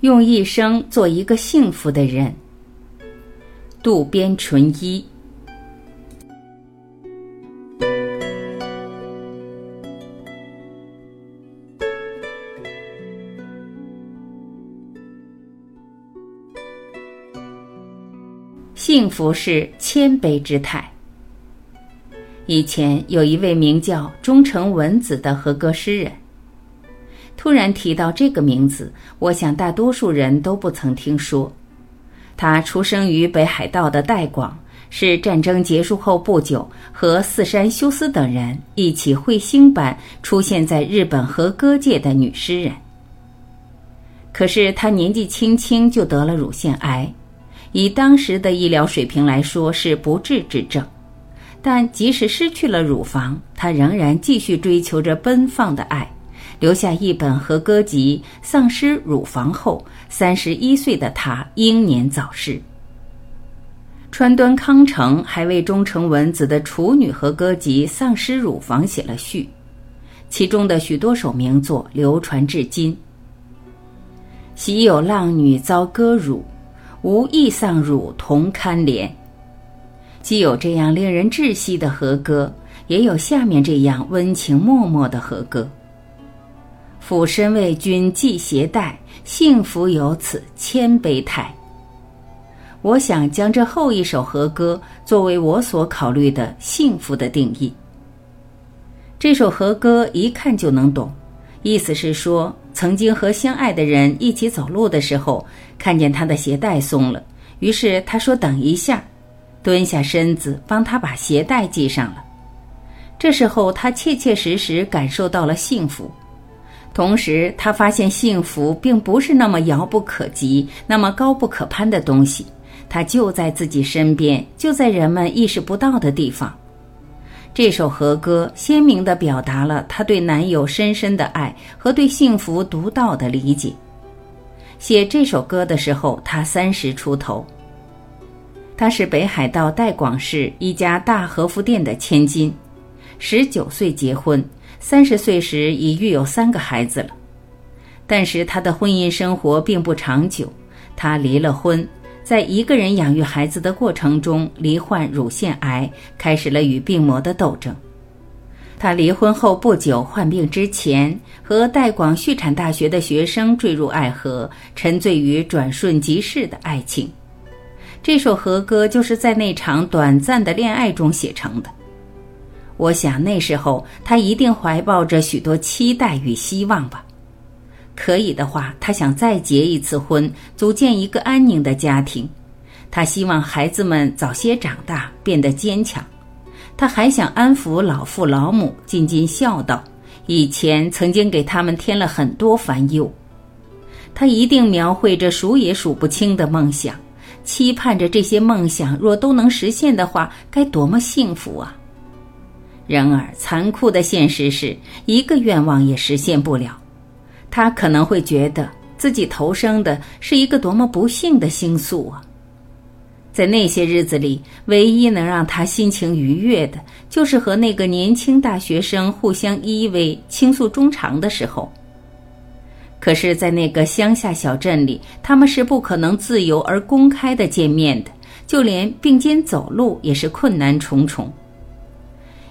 用一生做一个幸福的人。渡边淳一。幸福是谦卑之态。以前有一位名叫中城文子的和歌诗人。突然提到这个名字，我想大多数人都不曾听说。他出生于北海道的代广，是战争结束后不久和四山修斯等人一起彗星般出现在日本和歌界的女诗人。可是她年纪轻轻就得了乳腺癌，以当时的医疗水平来说是不治之症。但即使失去了乳房，她仍然继续追求着奔放的爱。留下一本和歌集，丧失乳房后，三十一岁的他英年早逝。川端康成还为中城文子的处女和歌集《丧失乳房》写了序，其中的许多首名作流传至今。昔有浪女遭割乳，无意丧乳同堪怜。既有这样令人窒息的和歌，也有下面这样温情脉脉的和歌。俯身为君系鞋带，幸福有此谦卑态。我想将这后一首和歌作为我所考虑的幸福的定义。这首和歌一看就能懂，意思是说，曾经和相爱的人一起走路的时候，看见他的鞋带松了，于是他说：“等一下。”蹲下身子帮他把鞋带系上了。这时候他切切实实感受到了幸福。同时，他发现幸福并不是那么遥不可及、那么高不可攀的东西，它就在自己身边，就在人们意识不到的地方。这首和歌鲜明地表达了他对男友深深的爱和对幸福独到的理解。写这首歌的时候，他三十出头。他是北海道代广市一家大和服店的千金，十九岁结婚。三十岁时已育有三个孩子了，但是他的婚姻生活并不长久。他离了婚，在一个人养育孩子的过程中罹患乳腺癌，开始了与病魔的斗争。他离婚后不久患病之前，和代广畜产大学的学生坠入爱河，沉醉于转瞬即逝的爱情。这首和歌就是在那场短暂的恋爱中写成的。我想那时候他一定怀抱着许多期待与希望吧。可以的话，他想再结一次婚，组建一个安宁的家庭。他希望孩子们早些长大，变得坚强。他还想安抚老父老母，尽尽孝道。以前曾经给他们添了很多烦忧。他一定描绘着数也数不清的梦想，期盼着这些梦想若都能实现的话，该多么幸福啊！然而，残酷的现实是一个愿望也实现不了。他可能会觉得自己投生的是一个多么不幸的星宿啊！在那些日子里，唯一能让他心情愉悦的，就是和那个年轻大学生互相依偎、倾诉衷肠的时候。可是，在那个乡下小镇里，他们是不可能自由而公开的见面的，就连并肩走路也是困难重重。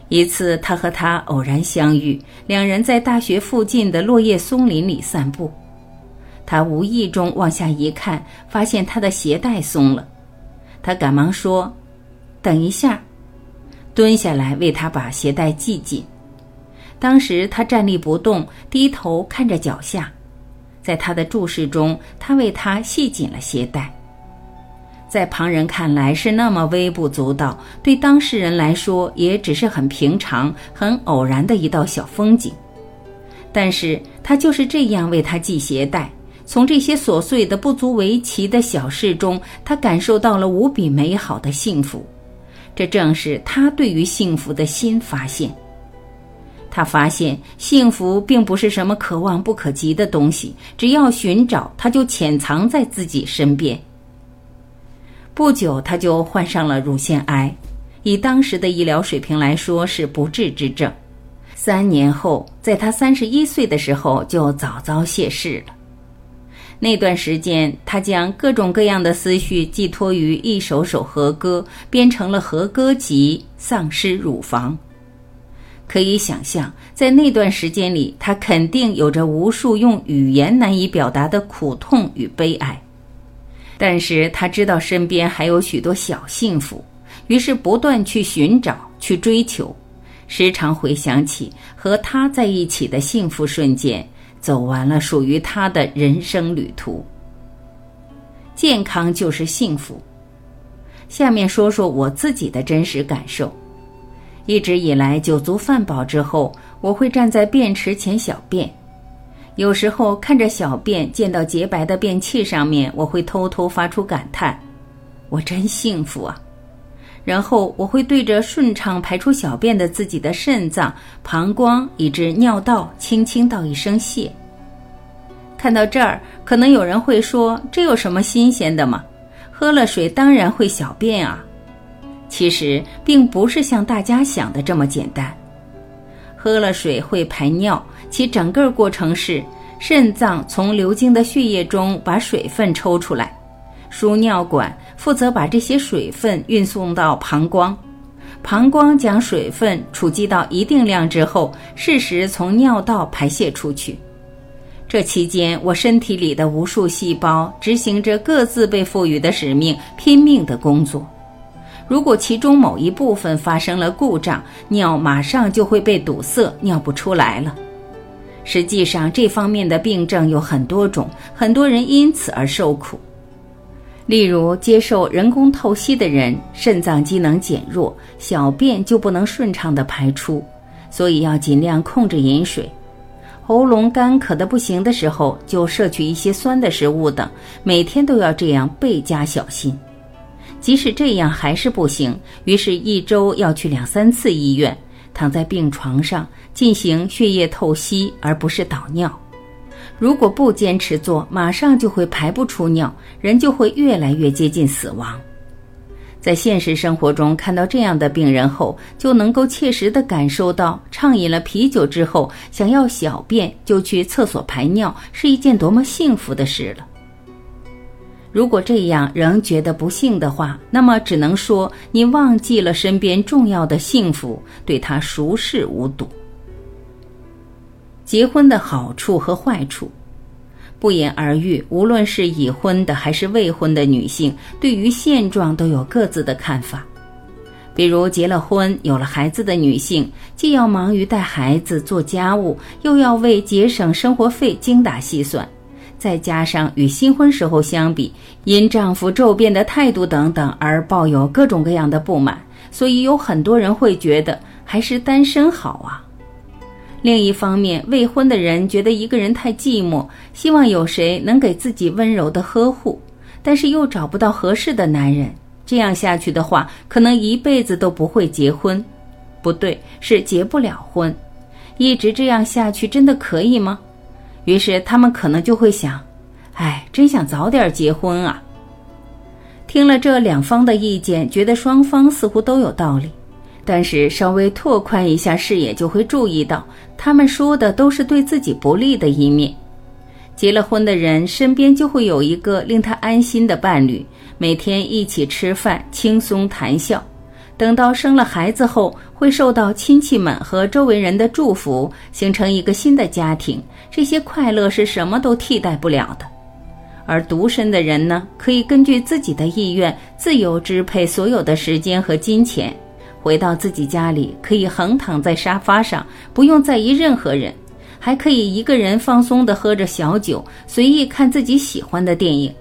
一次，他和她偶然相遇，两人在大学附近的落叶松林里散步。他无意中往下一看，发现她的鞋带松了。他赶忙说：“等一下。”蹲下来为她把鞋带系紧。当时他站立不动，低头看着脚下。在他的注视中，他为他系紧了鞋带。在旁人看来是那么微不足道，对当事人来说也只是很平常、很偶然的一道小风景。但是他就是这样为他系鞋带，从这些琐碎的不足为奇的小事中，他感受到了无比美好的幸福。这正是他对于幸福的新发现。他发现幸福并不是什么可望不可及的东西，只要寻找，它就潜藏在自己身边。不久，他就患上了乳腺癌，以当时的医疗水平来说是不治之症。三年后，在他三十一岁的时候就早早谢世了。那段时间，他将各种各样的思绪寄托于一首首和歌，编成了和歌集《丧失乳房》。可以想象，在那段时间里，他肯定有着无数用语言难以表达的苦痛与悲哀。但是他知道身边还有许多小幸福，于是不断去寻找、去追求，时常回想起和他在一起的幸福瞬间。走完了属于他的人生旅途。健康就是幸福。下面说说我自己的真实感受。一直以来，酒足饭饱之后，我会站在便池前小便。有时候看着小便溅到洁白的便器上面，我会偷偷发出感叹：“我真幸福啊！”然后我会对着顺畅排出小便的自己的肾脏、膀胱以至尿道，轻轻道一声谢。看到这儿，可能有人会说：“这有什么新鲜的吗？喝了水当然会小便啊。”其实并不是像大家想的这么简单。喝了水会排尿，其整个过程是肾脏从流经的血液中把水分抽出来，输尿管。负责把这些水分运送到膀胱，膀胱将水分储积到一定量之后，适时从尿道排泄出去。这期间，我身体里的无数细胞执行着各自被赋予的使命，拼命的工作。如果其中某一部分发生了故障，尿马上就会被堵塞，尿不出来了。实际上，这方面的病症有很多种，很多人因此而受苦。例如，接受人工透析的人，肾脏机能减弱，小便就不能顺畅的排出，所以要尽量控制饮水。喉咙干渴的不行的时候，就摄取一些酸的食物等，每天都要这样倍加小心。即使这样还是不行，于是，一周要去两三次医院，躺在病床上进行血液透析，而不是导尿。如果不坚持做，马上就会排不出尿，人就会越来越接近死亡。在现实生活中看到这样的病人后，就能够切实的感受到，畅饮了啤酒之后，想要小便就去厕所排尿是一件多么幸福的事了。如果这样仍觉得不幸的话，那么只能说你忘记了身边重要的幸福，对他熟视无睹。结婚的好处和坏处，不言而喻。无论是已婚的还是未婚的女性，对于现状都有各自的看法。比如结了婚、有了孩子的女性，既要忙于带孩子、做家务，又要为节省生活费精打细算，再加上与新婚时候相比，因丈夫骤变的态度等等而抱有各种各样的不满，所以有很多人会觉得还是单身好啊。另一方面，未婚的人觉得一个人太寂寞，希望有谁能给自己温柔的呵护，但是又找不到合适的男人。这样下去的话，可能一辈子都不会结婚。不对，是结不了婚。一直这样下去，真的可以吗？于是他们可能就会想：哎，真想早点结婚啊！听了这两方的意见，觉得双方似乎都有道理。但是稍微拓宽一下视野，就会注意到，他们说的都是对自己不利的一面。结了婚的人身边就会有一个令他安心的伴侣，每天一起吃饭，轻松谈笑。等到生了孩子后，会受到亲戚们和周围人的祝福，形成一个新的家庭。这些快乐是什么都替代不了的。而独身的人呢，可以根据自己的意愿，自由支配所有的时间和金钱。回到自己家里，可以横躺在沙发上，不用在意任何人，还可以一个人放松地喝着小酒，随意看自己喜欢的电影。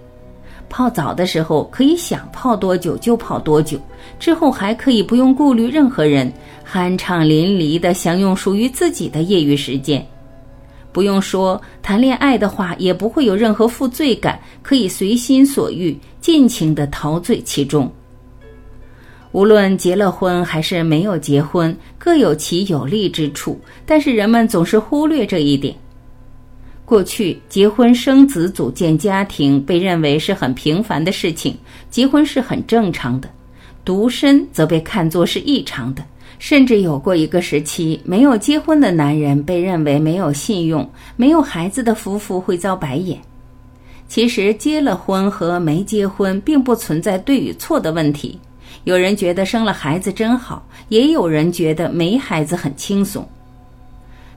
泡澡的时候，可以想泡多久就泡多久，之后还可以不用顾虑任何人，酣畅淋漓地享用属于自己的业余时间。不用说，谈恋爱的话也不会有任何负罪感，可以随心所欲，尽情地陶醉其中。无论结了婚还是没有结婚，各有其有利之处，但是人们总是忽略这一点。过去结婚生子、组建家庭被认为是很平凡的事情，结婚是很正常的；独身则被看作是异常的，甚至有过一个时期，没有结婚的男人被认为没有信用，没有孩子的夫妇会遭白眼。其实结了婚和没结婚并不存在对与错的问题。有人觉得生了孩子真好，也有人觉得没孩子很轻松。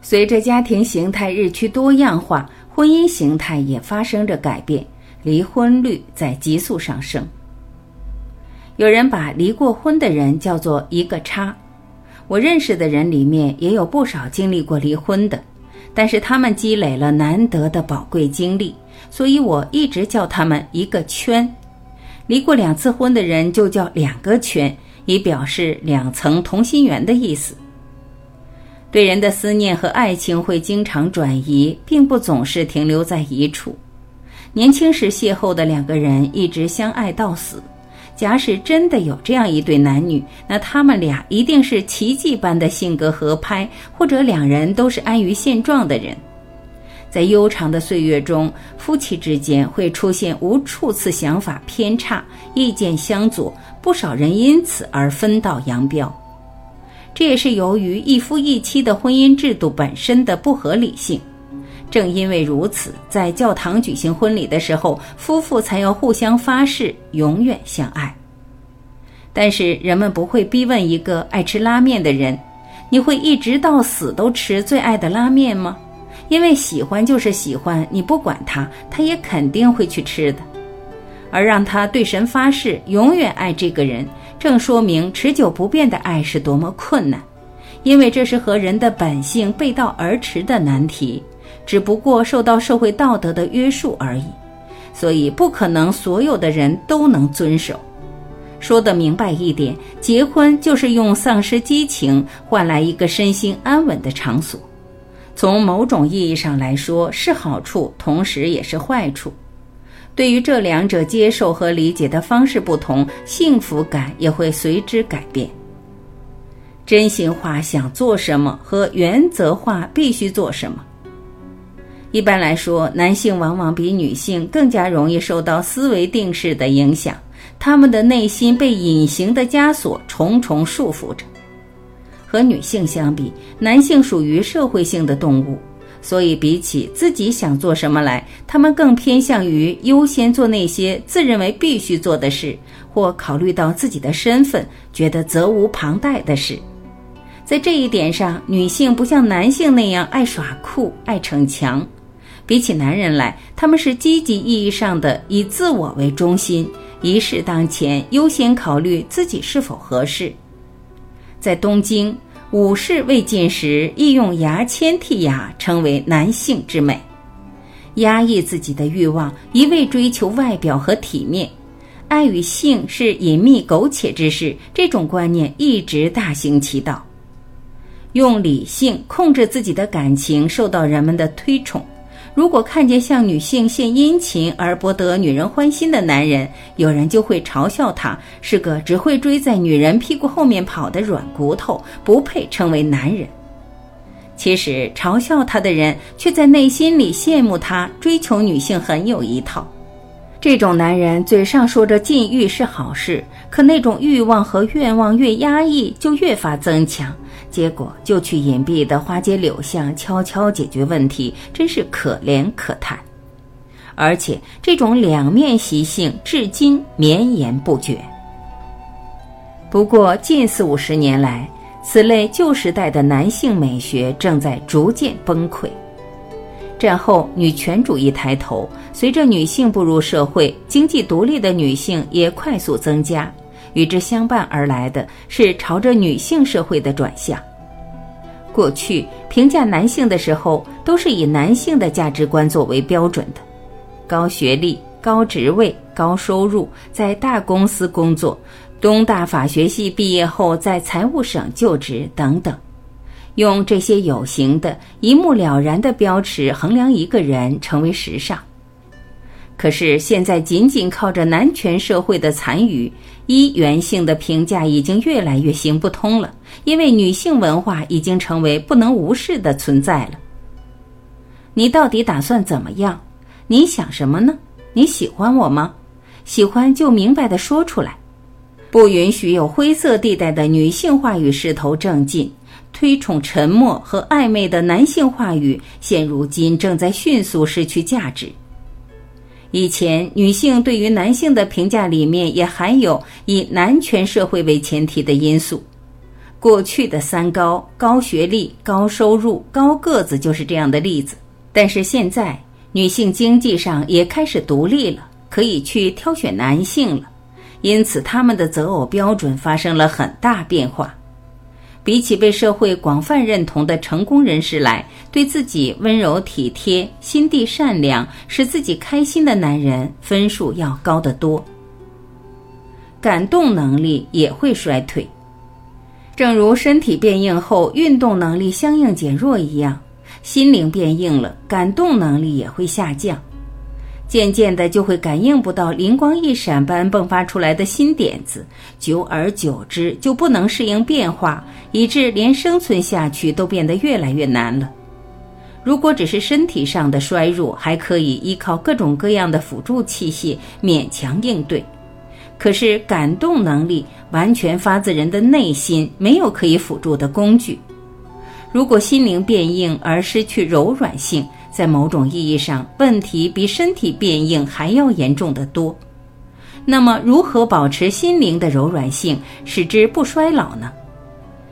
随着家庭形态日趋多样化，婚姻形态也发生着改变，离婚率在急速上升。有人把离过婚的人叫做一个叉，我认识的人里面也有不少经历过离婚的，但是他们积累了难得的宝贵经历，所以我一直叫他们一个圈。离过两次婚的人就叫两个圈，以表示两层同心圆的意思。对人的思念和爱情会经常转移，并不总是停留在一处。年轻时邂逅的两个人一直相爱到死。假使真的有这样一对男女，那他们俩一定是奇迹般的性格合拍，或者两人都是安于现状的人。在悠长的岁月中，夫妻之间会出现无数次想法偏差、意见相左，不少人因此而分道扬镳。这也是由于一夫一妻的婚姻制度本身的不合理性。正因为如此，在教堂举行婚礼的时候，夫妇才要互相发誓永远相爱。但是人们不会逼问一个爱吃拉面的人：“你会一直到死都吃最爱的拉面吗？”因为喜欢就是喜欢，你不管他，他也肯定会去吃的。而让他对神发誓永远爱这个人，正说明持久不变的爱是多么困难，因为这是和人的本性背道而驰的难题，只不过受到社会道德的约束而已，所以不可能所有的人都能遵守。说得明白一点，结婚就是用丧失激情换来一个身心安稳的场所。从某种意义上来说是好处，同时也是坏处。对于这两者接受和理解的方式不同，幸福感也会随之改变。真心话想做什么和原则化必须做什么。一般来说，男性往往比女性更加容易受到思维定式的影响，他们的内心被隐形的枷锁重重束缚着。和女性相比，男性属于社会性的动物，所以比起自己想做什么来，他们更偏向于优先做那些自认为必须做的事，或考虑到自己的身份觉得责无旁贷的事。在这一点上，女性不像男性那样爱耍酷、爱逞强，比起男人来，他们是积极意义上的以自我为中心，一事当前，优先考虑自己是否合适。在东京，武士未尽时亦用牙签剔牙，成为男性之美。压抑自己的欲望，一味追求外表和体面，爱与性是隐秘苟且之事。这种观念一直大行其道，用理性控制自己的感情，受到人们的推崇。如果看见向女性献殷勤而博得女人欢心的男人，有人就会嘲笑他是个只会追在女人屁股后面跑的软骨头，不配称为男人。其实，嘲笑他的人却在内心里羡慕他追求女性很有一套。这种男人嘴上说着禁欲是好事，可那种欲望和愿望越压抑，就越发增强。结果就去隐蔽的花街柳巷悄悄解决问题，真是可怜可叹。而且这种两面习性至今绵延不绝。不过近四五十年来，此类旧时代的男性美学正在逐渐崩溃。战后女权主义抬头，随着女性步入社会，经济独立的女性也快速增加。与之相伴而来的是朝着女性社会的转向。过去评价男性的时候，都是以男性的价值观作为标准的：高学历、高职位、高收入，在大公司工作，东大法学系毕业后在财务省就职等等。用这些有形的、一目了然的标尺衡量一个人，成为时尚。可是现在，仅仅靠着男权社会的残余。一元性的评价已经越来越行不通了，因为女性文化已经成为不能无视的存在了。你到底打算怎么样？你想什么呢？你喜欢我吗？喜欢就明白的说出来，不允许有灰色地带的女性话语势头正劲，推崇沉默和暧昧的男性话语，现如今正在迅速失去价值。以前女性对于男性的评价里面也含有以男权社会为前提的因素。过去的三高——高学历、高收入、高个子，就是这样的例子。但是现在，女性经济上也开始独立了，可以去挑选男性了，因此他们的择偶标准发生了很大变化。比起被社会广泛认同的成功人士来，对自己温柔体贴、心地善良、使自己开心的男人，分数要高得多。感动能力也会衰退，正如身体变硬后运动能力相应减弱一样。心灵变硬了，感动能力也会下降，渐渐的就会感应不到灵光一闪般迸发出来的新点子，久而久之就不能适应变化，以致连生存下去都变得越来越难了。如果只是身体上的衰弱，还可以依靠各种各样的辅助器械勉强应对，可是感动能力完全发自人的内心，没有可以辅助的工具。如果心灵变硬而失去柔软性，在某种意义上，问题比身体变硬还要严重的多。那么，如何保持心灵的柔软性，使之不衰老呢？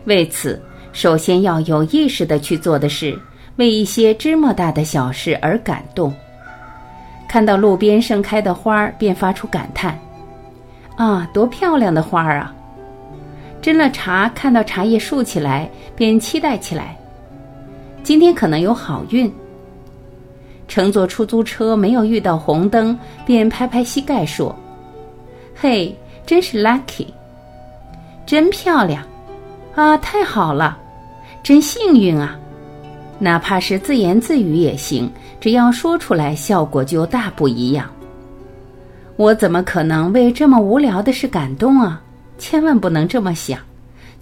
为此，首先要有意识的去做的是，为一些芝麻大的小事而感动。看到路边盛开的花儿，便发出感叹：“啊，多漂亮的花儿啊！”斟了茶，看到茶叶竖起来，便期待起来。今天可能有好运。乘坐出租车没有遇到红灯，便拍拍膝盖说：“嘿，真是 lucky，真漂亮，啊，太好了，真幸运啊！哪怕是自言自语也行，只要说出来，效果就大不一样。我怎么可能为这么无聊的事感动啊？”千万不能这么想，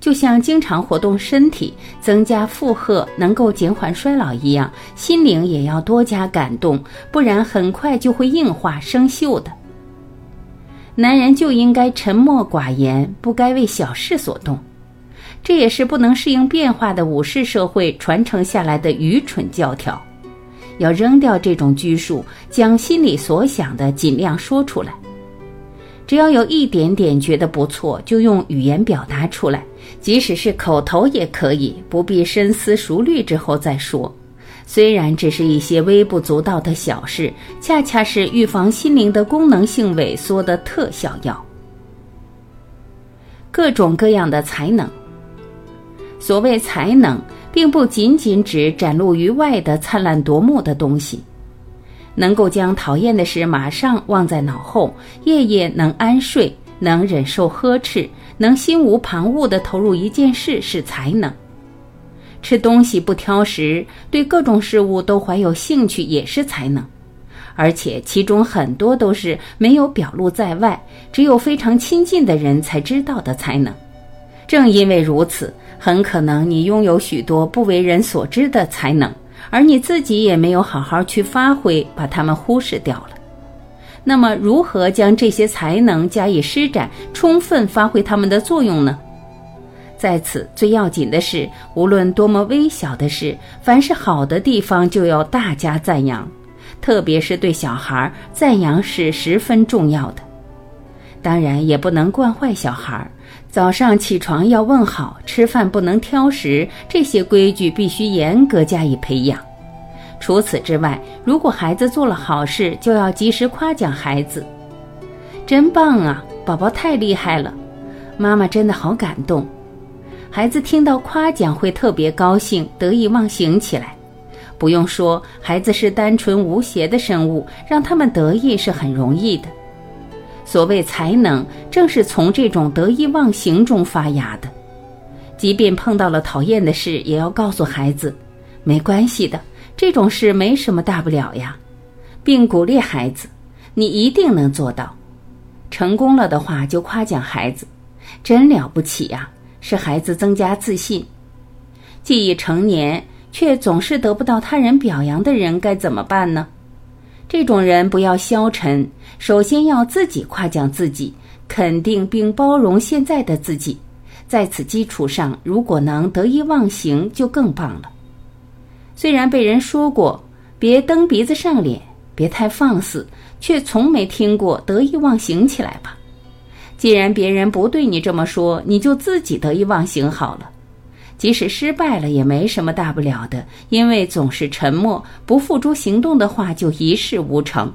就像经常活动身体、增加负荷能够减缓衰老一样，心灵也要多加感动，不然很快就会硬化生锈的。男人就应该沉默寡言，不该为小事所动，这也是不能适应变化的武士社会传承下来的愚蠢教条。要扔掉这种拘束，将心里所想的尽量说出来。只要有一点点觉得不错，就用语言表达出来，即使是口头也可以，不必深思熟虑之后再说。虽然只是一些微不足道的小事，恰恰是预防心灵的功能性萎缩的特效药。各种各样的才能，所谓才能，并不仅仅指展露于外的灿烂夺目的东西。能够将讨厌的事马上忘在脑后，夜夜能安睡，能忍受呵斥，能心无旁骛地投入一件事是才能。吃东西不挑食，对各种事物都怀有兴趣也是才能，而且其中很多都是没有表露在外，只有非常亲近的人才知道的才能。正因为如此，很可能你拥有许多不为人所知的才能。而你自己也没有好好去发挥，把他们忽视掉了。那么，如何将这些才能加以施展，充分发挥他们的作用呢？在此，最要紧的是，无论多么微小的事，凡是好的地方就要大加赞扬，特别是对小孩，赞扬是十分重要的。当然，也不能惯坏小孩。早上起床要问好，吃饭不能挑食，这些规矩必须严格加以培养。除此之外，如果孩子做了好事，就要及时夸奖孩子，真棒啊，宝宝太厉害了，妈妈真的好感动。孩子听到夸奖会特别高兴，得意忘形起来。不用说，孩子是单纯无邪的生物，让他们得意是很容易的。所谓才能，正是从这种得意忘形中发芽的。即便碰到了讨厌的事，也要告诉孩子，没关系的，这种事没什么大不了呀，并鼓励孩子，你一定能做到。成功了的话，就夸奖孩子，真了不起呀，使孩子增加自信。既已成年，却总是得不到他人表扬的人，该怎么办呢？这种人不要消沉，首先要自己夸奖自己，肯定并包容现在的自己。在此基础上，如果能得意忘形，就更棒了。虽然被人说过别蹬鼻子上脸，别太放肆，却从没听过得意忘形起来吧。既然别人不对你这么说，你就自己得意忘形好了。即使失败了，也没什么大不了的，因为总是沉默不付诸行动的话，就一事无成。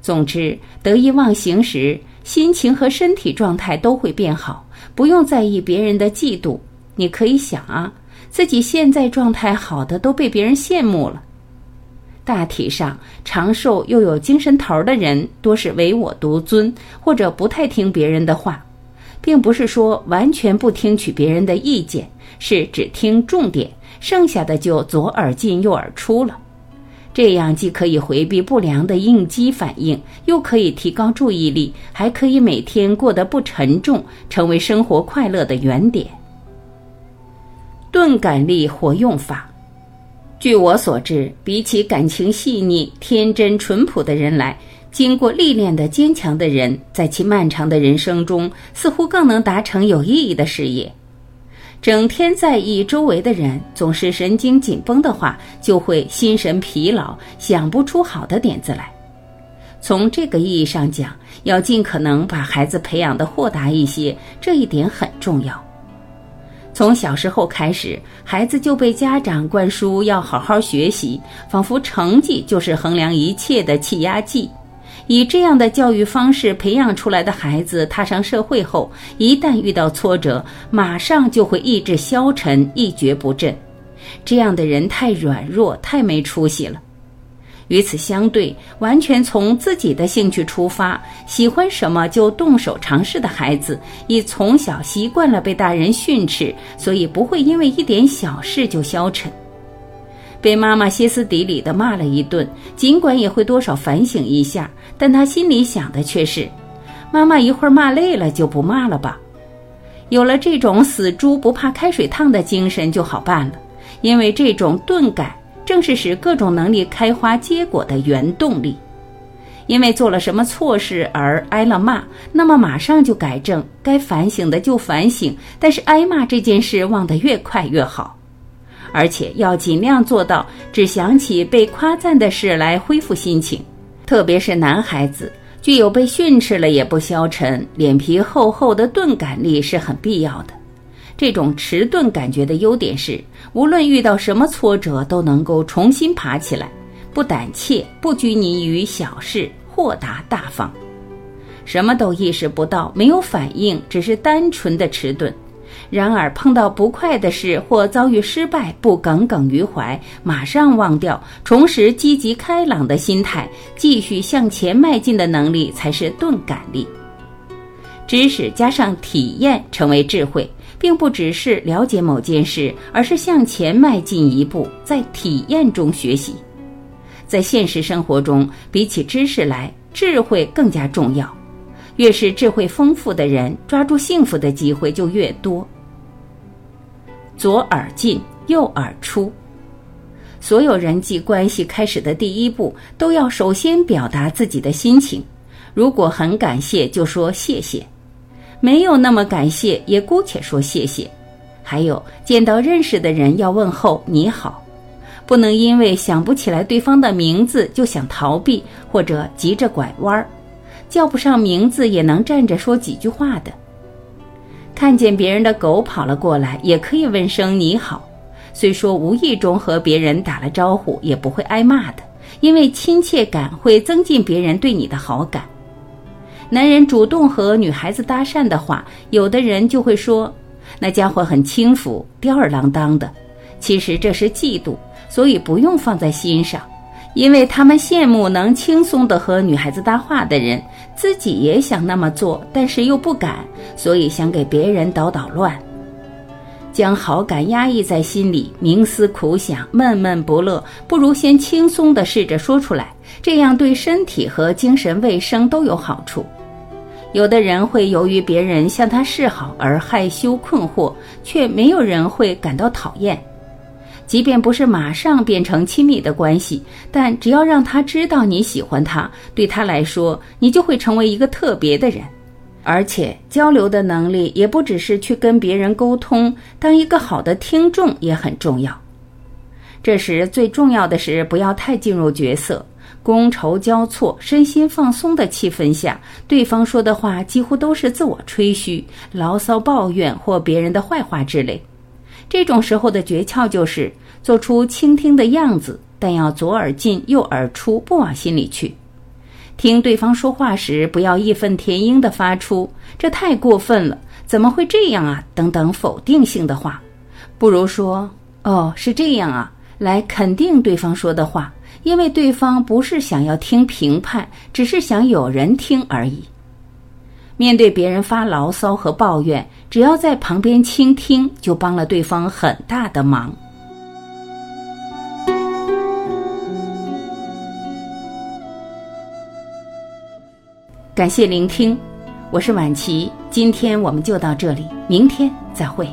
总之，得意忘形时，心情和身体状态都会变好，不用在意别人的嫉妒。你可以想啊，自己现在状态好的都被别人羡慕了。大体上，长寿又有精神头的人，多是唯我独尊，或者不太听别人的话，并不是说完全不听取别人的意见。是只听重点，剩下的就左耳进右耳出了。这样既可以回避不良的应激反应，又可以提高注意力，还可以每天过得不沉重，成为生活快乐的原点。钝感力活用法，据我所知，比起感情细腻、天真淳朴的人来，经过历练的坚强的人，在其漫长的人生中，似乎更能达成有意义的事业。整天在意周围的人，总是神经紧绷的话，就会心神疲劳，想不出好的点子来。从这个意义上讲，要尽可能把孩子培养的豁达一些，这一点很重要。从小时候开始，孩子就被家长灌输要好好学习，仿佛成绩就是衡量一切的气压计。以这样的教育方式培养出来的孩子，踏上社会后，一旦遇到挫折，马上就会意志消沉、一蹶不振。这样的人太软弱、太没出息了。与此相对，完全从自己的兴趣出发，喜欢什么就动手尝试的孩子，已从小习惯了被大人训斥，所以不会因为一点小事就消沉。被妈妈歇斯底里的骂了一顿，尽管也会多少反省一下。但他心里想的却是，妈妈一会儿骂累了就不骂了吧。有了这种死猪不怕开水烫的精神就好办了，因为这种钝感正是使各种能力开花结果的原动力。因为做了什么错事而挨了骂，那么马上就改正，该反省的就反省，但是挨骂这件事忘得越快越好，而且要尽量做到只想起被夸赞的事来恢复心情。特别是男孩子，具有被训斥了也不消沉、脸皮厚厚的钝感力是很必要的。这种迟钝感觉的优点是，无论遇到什么挫折，都能够重新爬起来，不胆怯，不拘泥于小事，豁达大方，什么都意识不到，没有反应，只是单纯的迟钝。然而，碰到不快的事或遭遇失败，不耿耿于怀，马上忘掉，重拾积极开朗的心态，继续向前迈进的能力，才是钝感力。知识加上体验成为智慧，并不只是了解某件事，而是向前迈进一步，在体验中学习。在现实生活中，比起知识来，智慧更加重要。越是智慧丰富的人，抓住幸福的机会就越多。左耳进，右耳出。所有人际关系开始的第一步，都要首先表达自己的心情。如果很感谢，就说谢谢；没有那么感谢，也姑且说谢谢。还有，见到认识的人要问候你好，不能因为想不起来对方的名字就想逃避或者急着拐弯儿。叫不上名字也能站着说几句话的。看见别人的狗跑了过来，也可以问声你好。虽说无意中和别人打了招呼，也不会挨骂的，因为亲切感会增进别人对你的好感。男人主动和女孩子搭讪的话，有的人就会说那家伙很轻浮、吊儿郎当的。其实这是嫉妒，所以不用放在心上。因为他们羡慕能轻松的和女孩子搭话的人，自己也想那么做，但是又不敢，所以想给别人捣捣乱。将好感压抑在心里，冥思苦想，闷闷不乐，不如先轻松的试着说出来，这样对身体和精神卫生都有好处。有的人会由于别人向他示好而害羞困惑，却没有人会感到讨厌。即便不是马上变成亲密的关系，但只要让他知道你喜欢他，对他来说，你就会成为一个特别的人。而且交流的能力也不只是去跟别人沟通，当一个好的听众也很重要。这时最重要的是不要太进入角色，觥筹交错、身心放松的气氛下，对方说的话几乎都是自我吹嘘、牢骚抱怨或别人的坏话之类。这种时候的诀窍就是做出倾听的样子，但要左耳进右耳出，不往心里去。听对方说话时，不要义愤填膺地发出“这太过分了，怎么会这样啊”等等否定性的话，不如说“哦，是这样啊”，来肯定对方说的话，因为对方不是想要听评判，只是想有人听而已。面对别人发牢骚和抱怨，只要在旁边倾听，就帮了对方很大的忙。感谢聆听，我是晚琪。今天我们就到这里，明天再会。